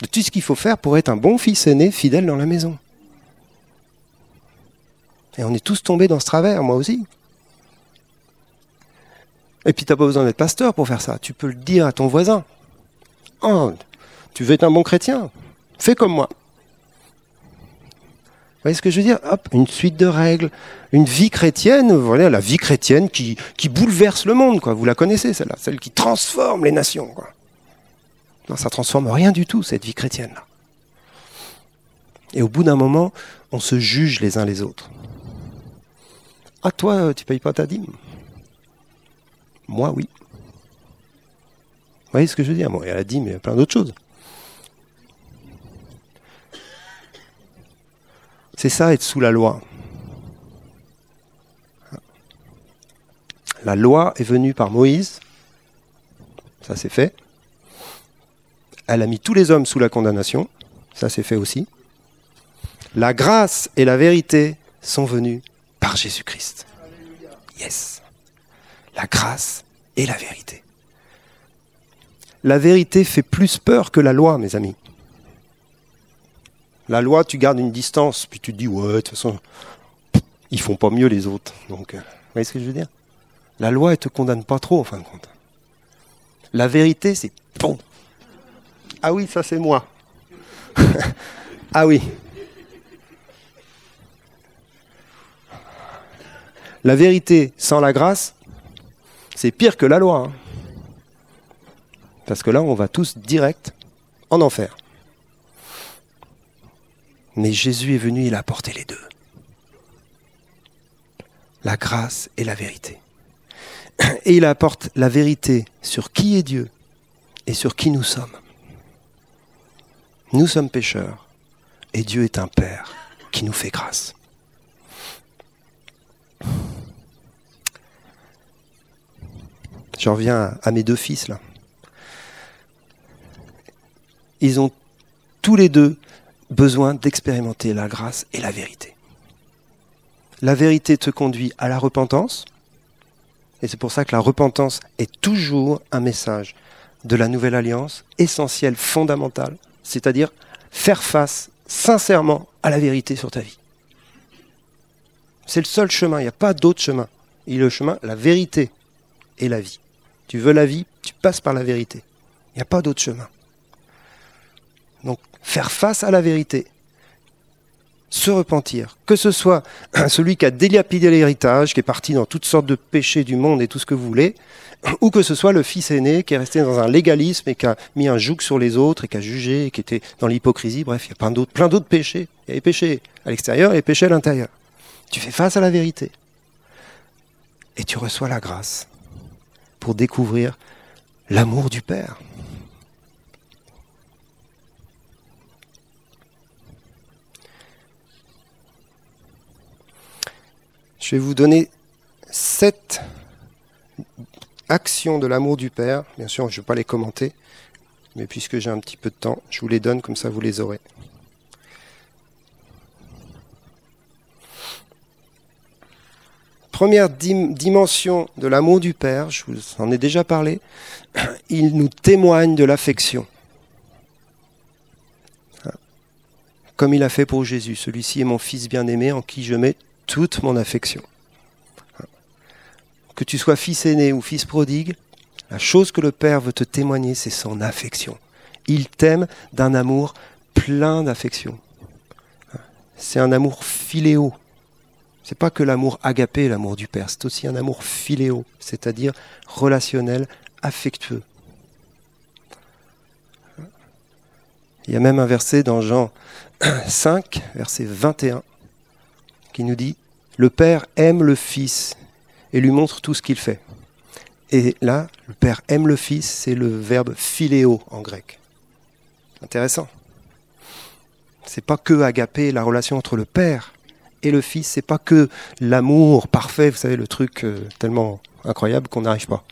de tout ce qu'il faut faire pour être un bon fils aîné fidèle dans la maison. Et on est tous tombés dans ce travers, moi aussi. Et puis tu n'as pas besoin d'être pasteur pour faire ça. Tu peux le dire à ton voisin. Oh, tu veux être un bon chrétien Fais comme moi. Vous voyez ce que je veux dire? Hop, une suite de règles, une vie chrétienne, voilà, la vie chrétienne qui, bouleverse le monde, quoi. Vous la connaissez, celle-là, celle qui transforme les nations, quoi. Non, ça transforme rien du tout, cette vie chrétienne-là. Et au bout d'un moment, on se juge les uns les autres. Ah, toi, tu payes pas ta dîme? Moi, oui. Vous voyez ce que je veux dire? Moi, il y a la dîme, il y a plein d'autres choses. C'est ça, être sous la loi. La loi est venue par Moïse, ça c'est fait. Elle a mis tous les hommes sous la condamnation, ça c'est fait aussi. La grâce et la vérité sont venues par Jésus-Christ. Yes. La grâce et la vérité. La vérité fait plus peur que la loi, mes amis. La loi, tu gardes une distance, puis tu te dis, ouais, de toute façon, ils font pas mieux les autres. Donc, euh, vous voyez ce que je veux dire? La loi, elle te condamne pas trop, en fin de compte. La vérité, c'est bon. Ah oui, ça c'est moi. [laughs] ah oui. La vérité sans la grâce, c'est pire que la loi. Hein. Parce que là, on va tous direct en enfer. Mais Jésus est venu, il a apporté les deux. La grâce et la vérité. Et il apporte la vérité sur qui est Dieu et sur qui nous sommes. Nous sommes pécheurs et Dieu est un Père qui nous fait grâce. J'en reviens à mes deux fils là. Ils ont tous les deux besoin d'expérimenter la grâce et la vérité. La vérité te conduit à la repentance, et c'est pour ça que la repentance est toujours un message de la nouvelle alliance, essentiel, fondamental, c'est-à-dire faire face sincèrement à la vérité sur ta vie. C'est le seul chemin, il n'y a pas d'autre chemin. Il y a le chemin, la vérité et la vie. Tu veux la vie, tu passes par la vérité. Il n'y a pas d'autre chemin. Donc faire face à la vérité, se repentir, que ce soit [clears throat] celui qui a délapidé l'héritage, qui est parti dans toutes sortes de péchés du monde et tout ce que vous voulez, [clears throat] ou que ce soit le fils aîné qui est resté dans un légalisme et qui a mis un joug sur les autres et qui a jugé et qui était dans l'hypocrisie. Bref, il y a plein d'autres, plein d'autres péchés. Il y a les péchés à l'extérieur et les péchés à l'intérieur. Tu fais face à la vérité et tu reçois la grâce pour découvrir l'amour du Père. Je vais vous donner sept actions de l'amour du Père. Bien sûr, je ne vais pas les commenter, mais puisque j'ai un petit peu de temps, je vous les donne, comme ça vous les aurez. Première dimension de l'amour du Père, je vous en ai déjà parlé, [clears throat] il nous témoigne de l'affection. Comme il a fait pour Jésus, celui-ci est mon Fils bien-aimé en qui je mets toute mon affection. Que tu sois fils aîné ou fils prodigue, la chose que le Père veut te témoigner, c'est son affection. Il t'aime d'un amour plein d'affection. C'est un amour filéo. C'est pas que l'amour agapé, l'amour du Père, c'est aussi un amour filéo, c'est-à-dire relationnel, affectueux. Il y a même un verset dans Jean 5, verset 21, qui nous dit Le Père aime le Fils et lui montre tout ce qu'il fait. Et là, le Père aime le Fils, c'est le verbe philéo en grec. Intéressant. C'est pas que agaper la relation entre le Père et le Fils, c'est pas que l'amour parfait, vous savez, le truc euh, tellement incroyable qu'on n'arrive pas.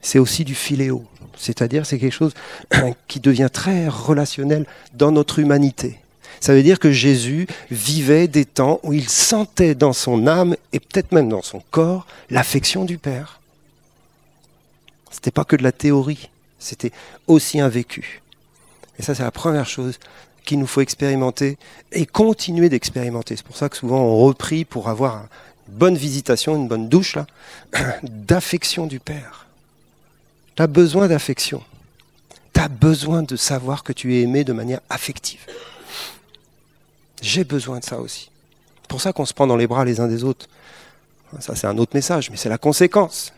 C'est aussi du philéo, c'est-à-dire c'est quelque chose [coughs] qui devient très relationnel dans notre humanité. Ça veut dire que Jésus vivait des temps où il sentait dans son âme et peut-être même dans son corps l'affection du Père. Ce n'était pas que de la théorie, c'était aussi un vécu. Et ça, c'est la première chose qu'il nous faut expérimenter et continuer d'expérimenter. C'est pour ça que souvent on reprie pour avoir une bonne visitation, une bonne douche là, [clears throat] d'affection du Père. Tu as besoin d'affection. Tu as besoin de savoir que tu es aimé de manière affective. J'ai besoin de ça aussi. C'est pour ça qu'on se prend dans les bras les uns des autres. Ça, c'est un autre message, mais c'est la conséquence.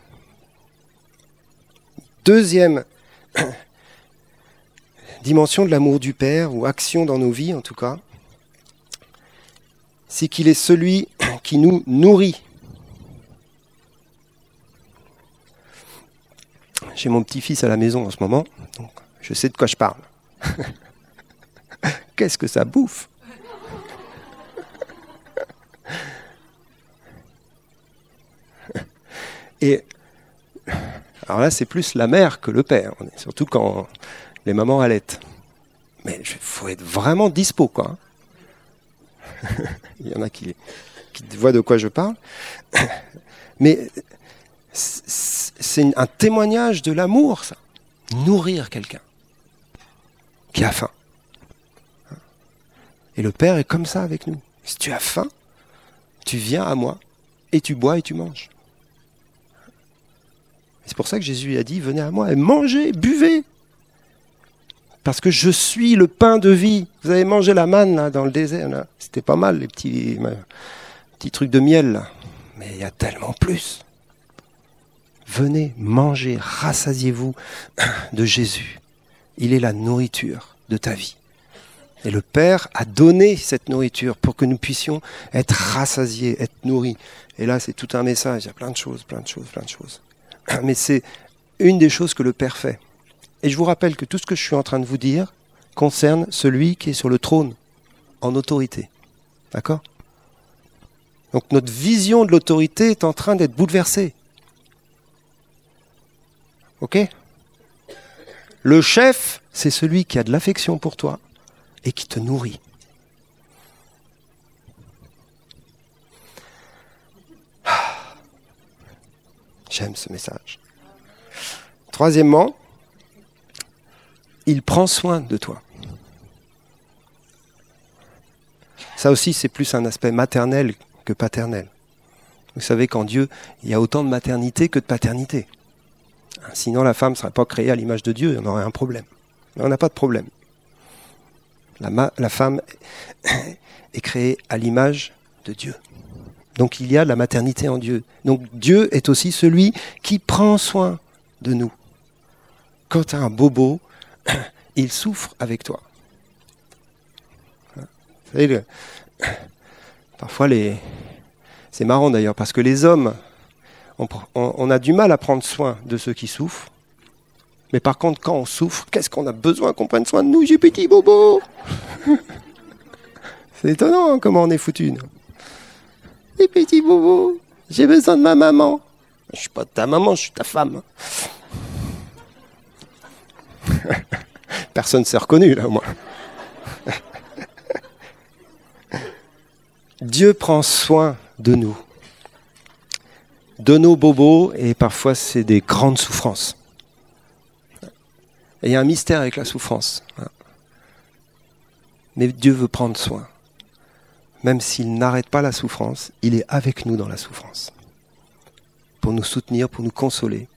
Deuxième [clears throat] dimension de l'amour du Père, ou action dans nos vies en tout cas, c'est qu'il est celui [clears throat] qui nous nourrit. J'ai mon petit-fils à la maison en ce moment, donc je sais de quoi je parle. [laughs] Qu'est-ce que ça bouffe? Et alors là, c'est plus la mère que le père, surtout quand les mamans allaitent. Mais il faut être vraiment dispo, quoi. [laughs] il y en a qui, qui voient de quoi je parle. [coughs] Mais c'est un témoignage de l'amour, ça. Nourrir quelqu'un qui a faim. Et le Père est comme ça avec nous. Si tu as faim, tu viens à moi et tu bois et tu manges. C'est pour ça que Jésus a dit, venez à moi et mangez, buvez. Parce que je suis le pain de vie. Vous avez mangé la manne dans le désert. C'était pas mal, les petits, trucs de miel. Mais il y a tellement plus. Venez, mangez, rassasiez-vous de Jésus. Il est la nourriture de ta vie. Et le Père a donné cette nourriture pour que nous puissions être rassasiés, être nourris. Et là, c'est tout un message. Il y a plein de choses, plein de choses, plein de choses. [coughs] Mais c'est une des choses que le Père fait. Et je vous rappelle que tout ce que je suis en train de vous dire concerne celui qui est sur le trône, en autorité. D'accord? Donc notre vision de l'autorité est en train d'être bouleversée. Ok? Le chef, c'est celui qui a de l'affection pour toi et qui te nourrit. J'aime ce message. Troisièmement, il prend soin de toi. Ça aussi, c'est plus un aspect maternel que paternel. Vous savez qu'en Dieu, il y a autant de maternité que de paternité. Sinon, la femme ne serait pas créée à l'image de Dieu, on aurait un problème. Mais on n'a pas de problème. La femme [coughs] est créée à l'image de Dieu. Donc il y a la maternité en Dieu. Donc Dieu est aussi celui qui prend soin de nous. Quand tu as un bobo, [clears throat] il souffre avec toi. Vous savez, [clears throat] parfois les... c'est marrant d'ailleurs, parce que les hommes, on, a du mal à prendre soin de ceux qui souffrent. Mais par contre, quand on souffre, qu'est-ce qu'on a besoin qu'on prenne soin de nous, j'ai petit bobo? [laughs] C'est étonnant hein, comment on est foutu. Les petits bobos, j'ai besoin de ma maman. Je suis pas ta maman, je suis ta femme. Personne ne s'est reconnu là, moi. Dieu prend soin de nous, de nos bobos, et parfois c'est des grandes souffrances. Et il y a un mystère avec la souffrance. Mais Dieu veut prendre soin même s'il n'arrête pas la souffrance, il est avec nous dans la souffrance. Pour nous soutenir, pour nous consoler,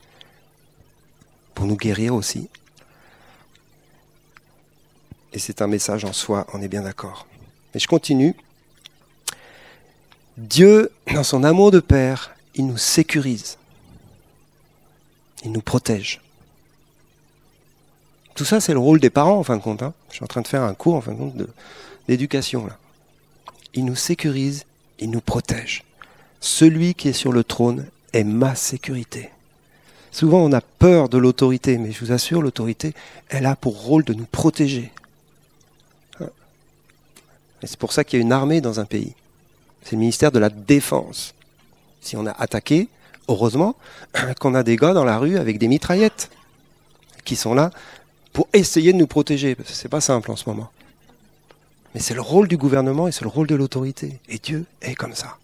pour nous guérir aussi. Et c'est un message en soi, on est bien d'accord. Mais je continue. Dieu, dans son amour de Père, il nous sécurise. Il nous protège. Tout ça, c'est le rôle des parents, en fin de compte. Hein. Je suis en train de faire un cours, en fin de compte, d'éducation, là il nous sécurise, il nous protège. Celui qui est sur le trône est ma sécurité. Souvent on a peur de l'autorité, mais je vous assure, l'autorité, elle a pour rôle de nous protéger. C'est pour ça qu'il y a une armée dans un pays. C'est le ministère de la Défense. Si on a attaqué, heureusement [clears throat] qu'on a des gars dans la rue avec des mitraillettes qui sont là pour essayer de nous protéger, parce que c'est pas simple en ce moment. Mais c'est le rôle du gouvernement et c'est le rôle de l'autorité. Et Dieu est comme ça.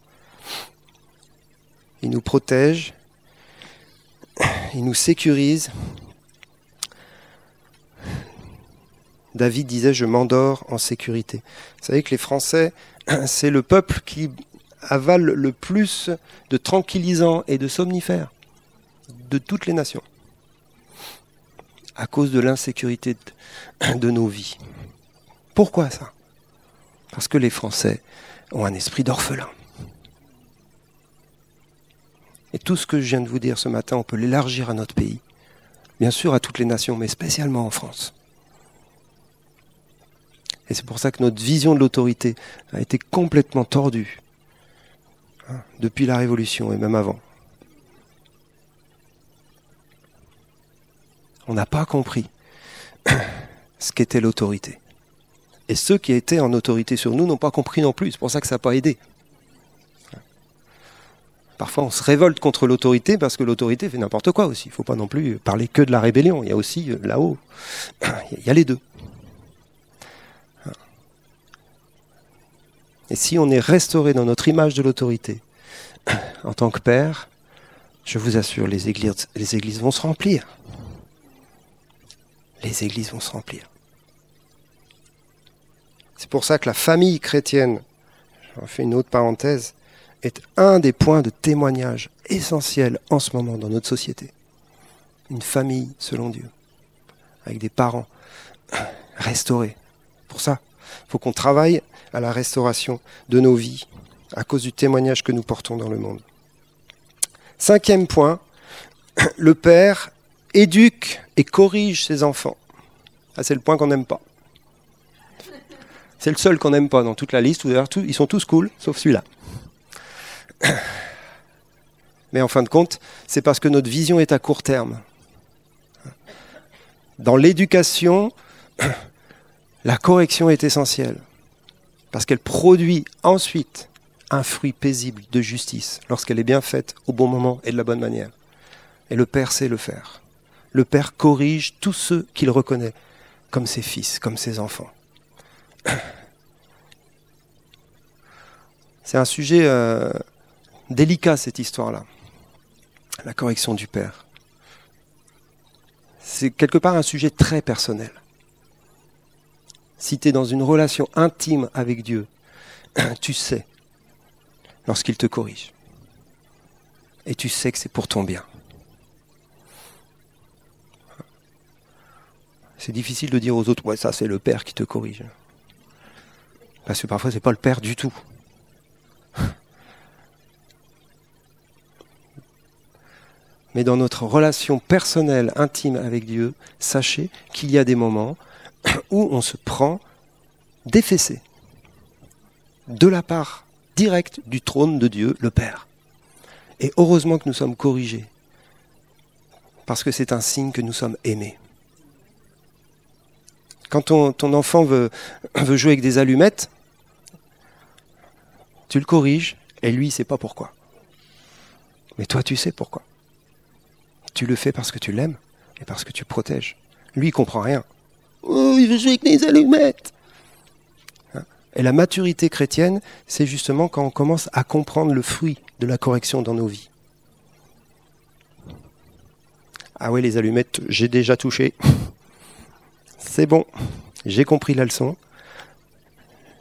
Il nous protège, il nous sécurise. David disait, je m'endors en sécurité. Vous savez que les Français, [clears throat] c'est le peuple qui avale le plus de tranquillisants et de somnifères de toutes les nations, à cause de l'insécurité de [clears throat] nos vies. Pourquoi ça? Parce que les Français ont un esprit d'orphelin. Et tout ce que je viens de vous dire ce matin, on peut l'élargir à notre pays. Bien sûr à toutes les nations, mais spécialement en France. Et c'est pour ça que notre vision de l'autorité a été complètement tordue hein, depuis la Révolution et même avant. On n'a pas compris [coughs] ce qu'était l'autorité. Et ceux qui étaient en autorité sur nous n'ont pas compris non plus. C'est pour ça que ça n'a pas aidé. Parfois, on se révolte contre l'autorité parce que l'autorité fait n'importe quoi aussi. Il ne faut pas non plus parler que de la rébellion. Il y a aussi euh, là-haut, [clears throat] il y a les deux. Et si on est restauré dans notre image de l'autorité, [clears throat] en tant que père, je vous assure, les églises, les églises vont se remplir. Les églises vont se remplir. C'est pour ça que la famille chrétienne, j'en fais une autre parenthèse, est un des points de témoignage essentiels en ce moment dans notre société. Une famille selon Dieu, avec des parents [coughs] restaurés. Pour ça, il faut qu'on travaille à la restauration de nos vies à cause du témoignage que nous portons dans le monde. Cinquième point, [coughs] le Père éduque et corrige ses enfants. Ah, c'est le point qu'on n'aime pas. C'est le seul qu'on n'aime pas dans toute la liste. Ils sont tous cool, sauf celui-là. [coughs] Mais en fin de compte, c'est parce que notre vision est à court terme. Dans l'éducation, [coughs] la correction est essentielle. Parce qu'elle produit ensuite un fruit paisible de justice lorsqu'elle est bien faite au bon moment et de la bonne manière. Et le Père sait le faire. Le Père corrige tous ceux qu'il reconnaît comme ses fils, comme ses enfants. [coughs] C'est un sujet euh, délicat, cette histoire-là. La correction du Père. C'est quelque part un sujet très personnel. Si tu es dans une relation intime avec Dieu, [clears throat] tu sais lorsqu'il te corrige. Et tu sais que c'est pour ton bien. C'est difficile de dire aux autres, ouais, ça c'est le Père qui te corrige. Parce que parfois c'est pas le Père du tout. Mais dans notre relation personnelle, intime avec Dieu, sachez qu'il y a des moments [clears throat] où on se prend défessé de la part direct du trône de Dieu, le Père. Et heureusement que nous sommes corrigés, parce que c'est un signe que nous sommes aimés. Quand ton, ton enfant veut, [clears throat] veut jouer avec des allumettes, tu le corriges, et lui, il ne sait pas pourquoi. Mais toi, tu sais pourquoi. Tu le fais parce que tu l'aimes et parce que tu protèges. Lui, il comprend rien. Oh, il veut jouer avec des allumettes. Et la maturité chrétienne, c'est justement quand on commence à comprendre le fruit de la correction dans nos vies. Ah oui, les allumettes, j'ai déjà touché. [laughs] C'est bon, j'ai compris la leçon.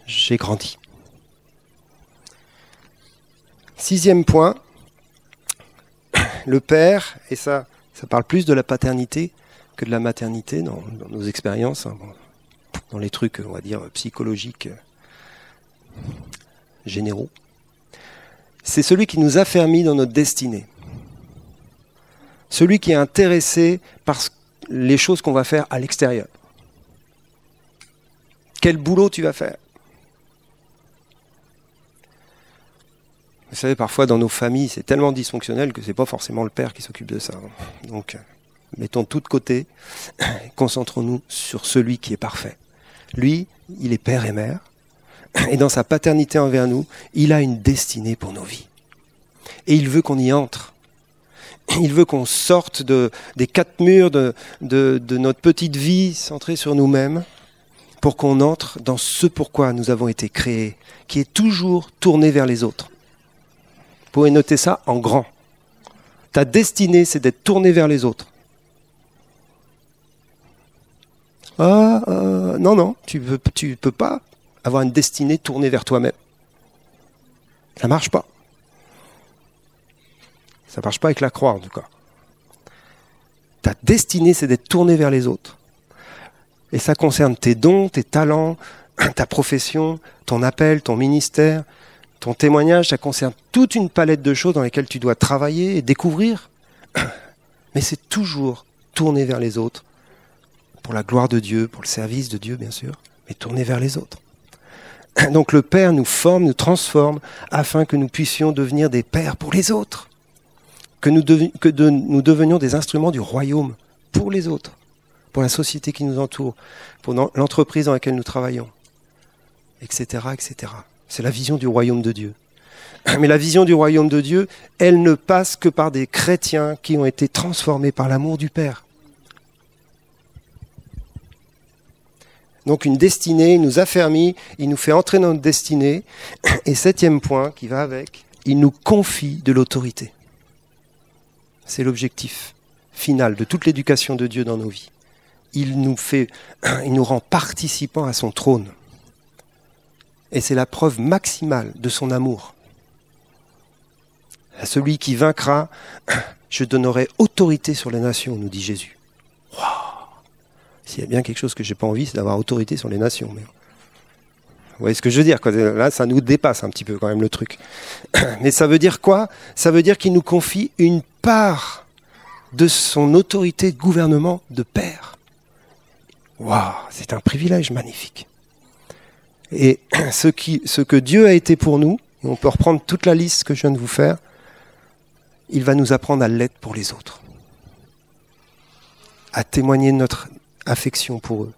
J'ai grandi. Sixième point, le Père, et ça, ça parle plus de la paternité que de la maternité dans, nos expériences, hein, dans les trucs, on va dire, psychologiques généraux, c'est celui qui nous affermit dans notre destinée. Celui qui est intéressé par les choses qu'on va faire à l'extérieur. Quel boulot tu vas faire? Vous savez, parfois dans nos familles, c'est tellement dysfonctionnel que ce n'est pas forcément le père qui s'occupe de ça. Donc, mettons tout de côté, [coughs] concentrons-nous sur celui qui est parfait. Lui, il est père et mère, [coughs] et dans sa paternité envers nous, il a une destinée pour nos vies. Et il veut qu'on y entre. [coughs] Il veut qu'on sorte de, des quatre murs de notre petite vie centrée sur nous-mêmes pour qu'on entre dans ce pourquoi nous avons été créés, qui est toujours tourné vers les autres. Pouvez noter ça en grand. Ta destinée, c'est d'être tourné vers les autres. Ah, euh, non, non, tu ne peux pas avoir une destinée tournée vers toi-même. Ça marche pas. Ça marche pas avec la croix en tout cas. Ta destinée, c'est d'être tourné vers les autres. Et ça concerne tes dons, tes talents, [clears throat] ta profession, ton appel, ton ministère, ton témoignage. Ça concerne toute une palette de choses dans lesquelles tu dois travailler et découvrir. [clears throat] Mais c'est toujours tourné vers les autres, pour la gloire de Dieu, pour le service de Dieu, bien sûr, mais tourné vers les autres. [clears throat] Donc le Père nous forme, nous transforme, afin que nous puissions devenir des pères pour les autres, que nous, devenions des instruments du royaume pour les autres, pour la société qui nous entoure, pour l'entreprise dans laquelle nous travaillons, etc. etc. C'est la vision du royaume de Dieu. [clears throat] Mais la vision du royaume de Dieu, elle ne passe que par des chrétiens qui ont été transformés par l'amour du Père. Donc une destinée, nous affermit, il nous fait entrer dans notre destinée. [clears throat] Et septième point qui va avec, il nous confie de l'autorité. C'est l'objectif final de toute l'éducation de Dieu dans nos vies. Il nous fait, [clears throat] il nous rend participants à son trône. Et c'est la preuve maximale de son amour. À celui qui vaincra, [clears throat] je donnerai autorité sur les nations, nous dit Jésus. S'il y a bien quelque chose que j'ai pas envie, c'est d'avoir autorité sur les nations. Mais... Vous voyez ce que je veux dire Là, ça nous dépasse un petit peu quand même le truc. [clears throat] Mais ça veut dire quoi? Ça veut dire qu'il nous confie une part de son autorité de gouvernement de père. Waouh, c'est un privilège magnifique. Et [clears throat] ce, que Dieu a été pour nous, on peut reprendre toute la liste que je viens de vous faire, il va nous apprendre à l'être pour les autres, à témoigner de notre affection pour eux,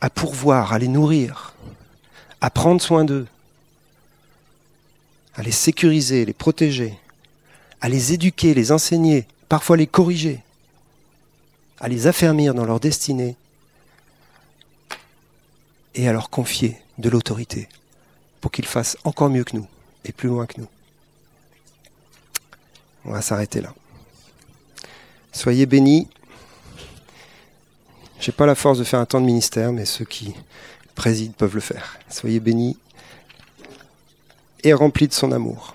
à pourvoir, à les nourrir, à prendre soin d'eux, à les sécuriser, les protéger, à les éduquer, les enseigner, parfois les corriger, à les affermir dans leur destinée et à leur confier de l'autorité pour qu'ils fassent encore mieux que nous et plus loin que nous. On va s'arrêter là. Soyez bénis. Je n'ai pas la force de faire un temps de ministère, mais ceux qui président peuvent le faire. Soyez bénis et remplis de son amour.